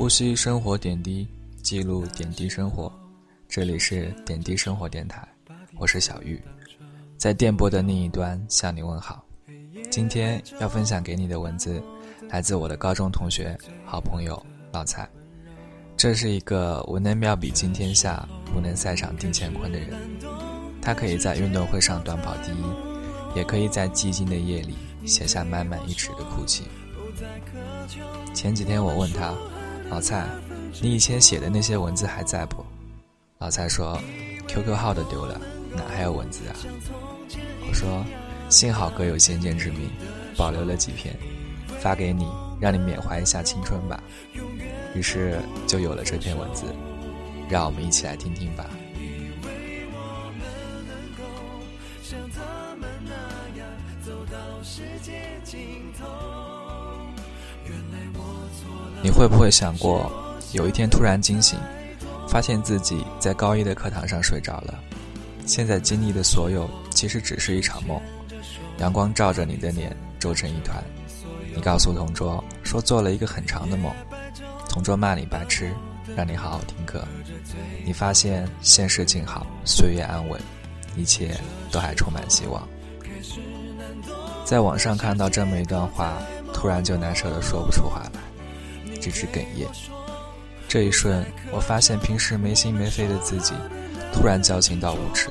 呼吸生活点滴，记录点滴生活。这里是点滴生活电台，我是小玉，在电波的另一端向你问好。今天要分享给你的文字，来自我的高中同学、好朋友老蔡。这是一个文能妙笔惊天下，武能赛场定乾坤的人。他可以在运动会上短跑第一，也可以在寂静的夜里写下满满一纸的哭泣。前几天我问他。老蔡，你以前写的那些文字还在不？老蔡说，QQ 号都丢了，哪还有文字啊？我说，幸好哥有先见之明，保留了几篇，发给你，让你缅怀一下青春吧。于是就有了这篇文字，让我们一起来听听吧。像他们那样走到世界尽头你会不会想过，有一天突然惊醒，发现自己在高一的课堂上睡着了？现在经历的所有，其实只是一场梦。阳光照着你的脸，皱成一团。你告诉同桌说做了一个很长的梦，同桌骂你白痴，让你好好听课。你发现现实静好，岁月安稳，一切都还充满希望。在网上看到这么一段话，突然就难受的说不出话来。直至哽咽。这一瞬，我发现平时没心没肺的自己，突然矫情到无耻。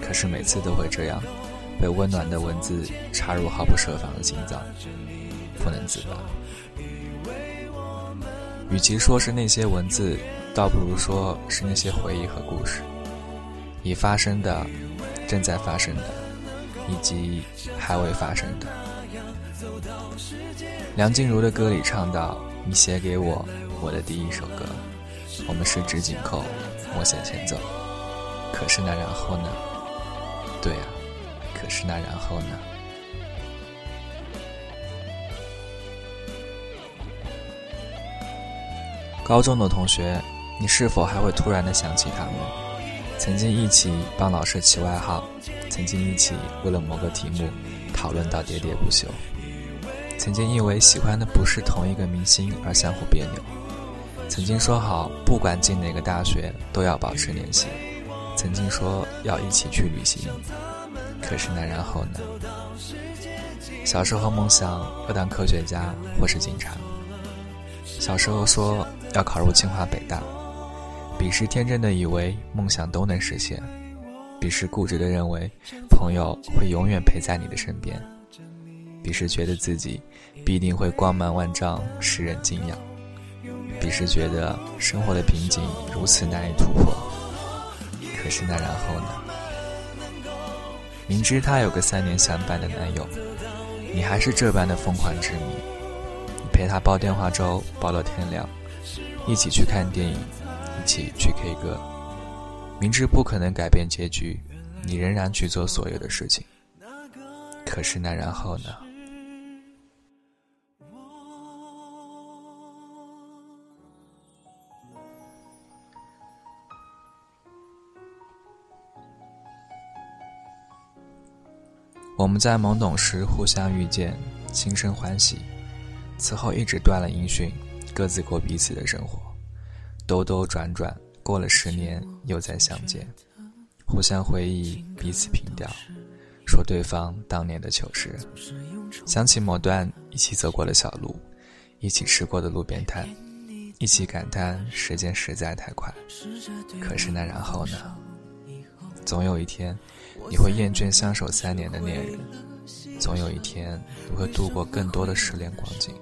可是每次都会这样，被温暖的文字插入毫不设防的心脏，不能自拔。与其说是那些文字，倒不如说是那些回忆和故事，已发生的、正在发生的，以及还未发生的。梁静茹的歌里唱到。你写给我我的第一首歌，我们十指紧扣，默写前奏。可是那然后呢？对啊，可是那然后呢？高中的同学，你是否还会突然的想起他们？曾经一起帮老师起外号，曾经一起为了某个题目讨论到喋喋不休。曾经因为喜欢的不是同一个明星而相互别扭，曾经说好不管进哪个大学都要保持联系，曾经说要一起去旅行，可是那然后呢？小时候梦想要当科学家或是警察，小时候说要考入清华北大，彼时天真的以为梦想都能实现，彼时固执的认为朋友会永远陪在你的身边。彼时觉得自己必定会光芒万丈，世人敬仰；彼时觉得生活的瓶颈如此难以突破。可是那然后呢？明知他有个三年相伴的男友，你还是这般的疯狂执迷。你陪他煲电话粥，煲到天亮，一起去看电影，一起去 K 歌。明知不可能改变结局，你仍然去做所有的事情。可是那然后呢？我们在懵懂时互相遇见，心生欢喜。此后一直断了音讯，各自过彼此的生活。兜兜转转，过了十年，又再相见，互相回忆彼此凭吊，说对方当年的糗事。想起某段一起走过的小路，一起吃过的路边摊，一起感叹时间实在太快。可是那然后呢？总有一天，你会厌倦相守三年的恋人；总有一天，你会度过更多的失恋光景；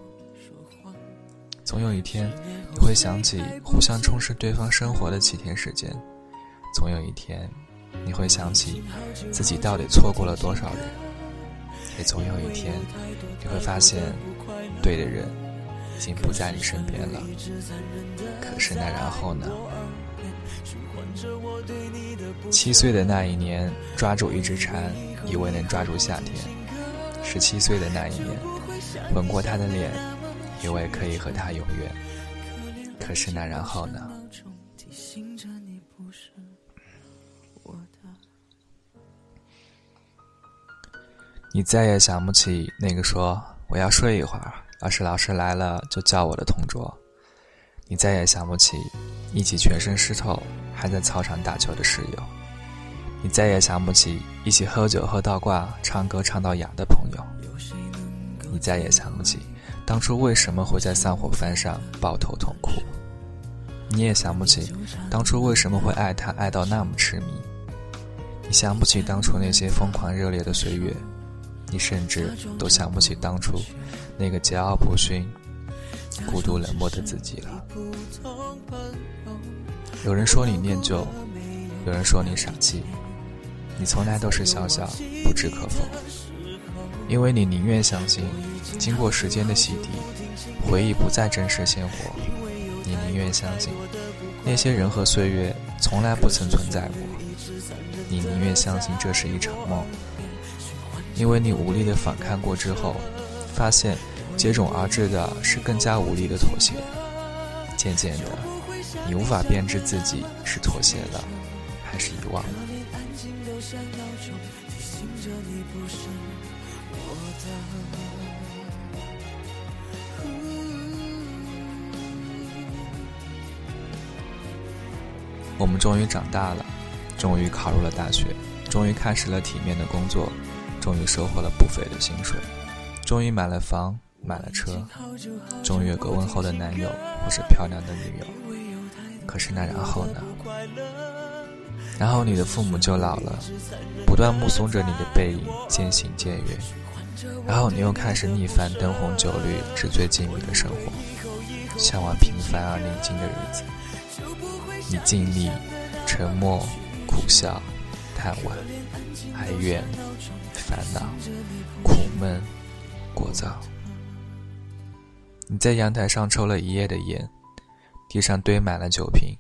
总有一天，你会想起互相充实对方生活的七天时间；总有一天，你会想起自己到底错过了多少人；也总有一天，你会发现，对的人已经不在你身边了。可是那然后呢？七岁的那一年，抓住一只蝉，以为能抓住夏天；十七岁的那一年，吻过他的脸，以为可以和他永远。可是那然后呢？你再也想不起那个说我要睡一会儿，要是老师来了就叫我的同桌。你再也想不起一起全身湿透还在操场打球的室友，你再也想不起一起喝酒喝到挂、唱歌唱到哑的朋友，你再也想不起当初为什么会在散伙饭上抱头痛哭，你也想不起当初为什么会爱他爱到那么痴迷，你想不起当初那些疯狂热烈的岁月。你甚至都想不起当初那个桀骜不驯、孤独冷漠的自己了。有人说你念旧，有人说你傻气，你从来都是笑笑，不置可否。因为你宁愿相信，经过时间的洗涤，回忆不再真实鲜活；你宁愿相信，那些人和岁月从来不曾存在过；你宁愿相信这是一场梦。因为你无力的反抗过之后，发现接踵而至的是更加无力的妥协。渐渐的，你无法编织自己是妥协了，还是遗忘了。我们终于长大了，终于考入了大学，终于开始了体面的工作。终于收获了不菲的薪水，终于买了房，买了车，终于有个问候的男友或是漂亮的女友。可是那然后呢？然后你的父母就老了，不断目送着你的背影渐行渐远。然后你又开始逆反灯红酒绿、纸醉金迷的生活，向往平凡而宁静的日子。你尽力、沉默、苦笑、叹惋、哀怨。烦恼、苦闷、聒噪。你在阳台上抽了一夜的烟，地上堆满了酒瓶。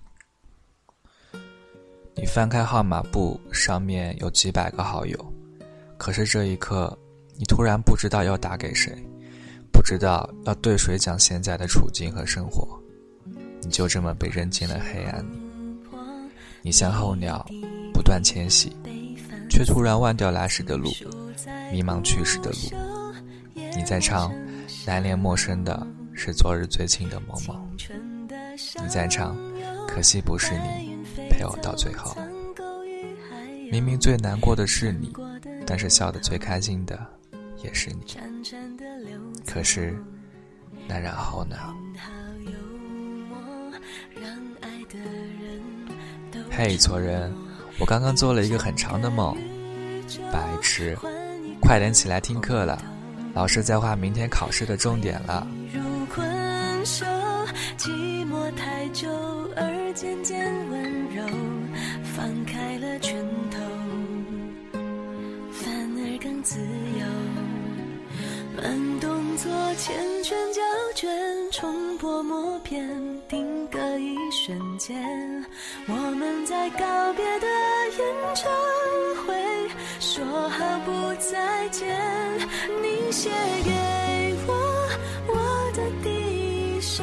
你翻开号码簿，上面有几百个好友。可是这一刻，你突然不知道要打给谁，不知道要对谁讲现在的处境和生活。你就这么被扔进了黑暗里。你像候鸟，不断迁徙。却突然忘掉来时的路，迷茫去时的路。你在唱，难连陌生的是昨日最亲的某某。你在唱，可惜不是你陪我到最后。明明最难过的是你，但是笑得最开心的也是你。可是，那然后呢？嘿，错人。我刚刚做了一个很长的梦，白痴，快点起来听课了，老师在画明天考试的重点了。太久而渐渐温柔，放开了拳头，反而更自由。慢动作缱绻胶卷，重播默片，定格一瞬间，我们在告别的。演唱会，说好不再见。你写给我我的第一首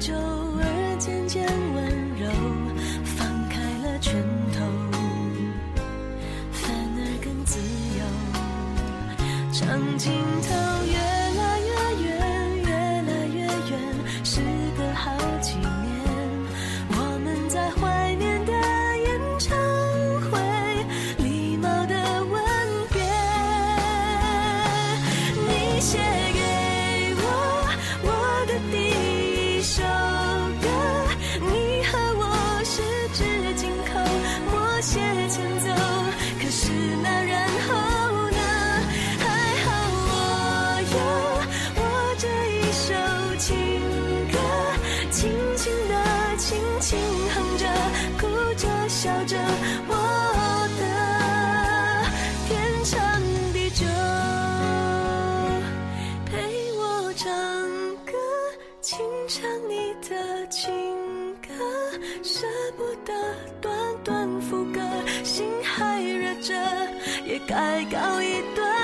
就唱你的情歌，舍不得短短副歌，心还热着，也该告一段。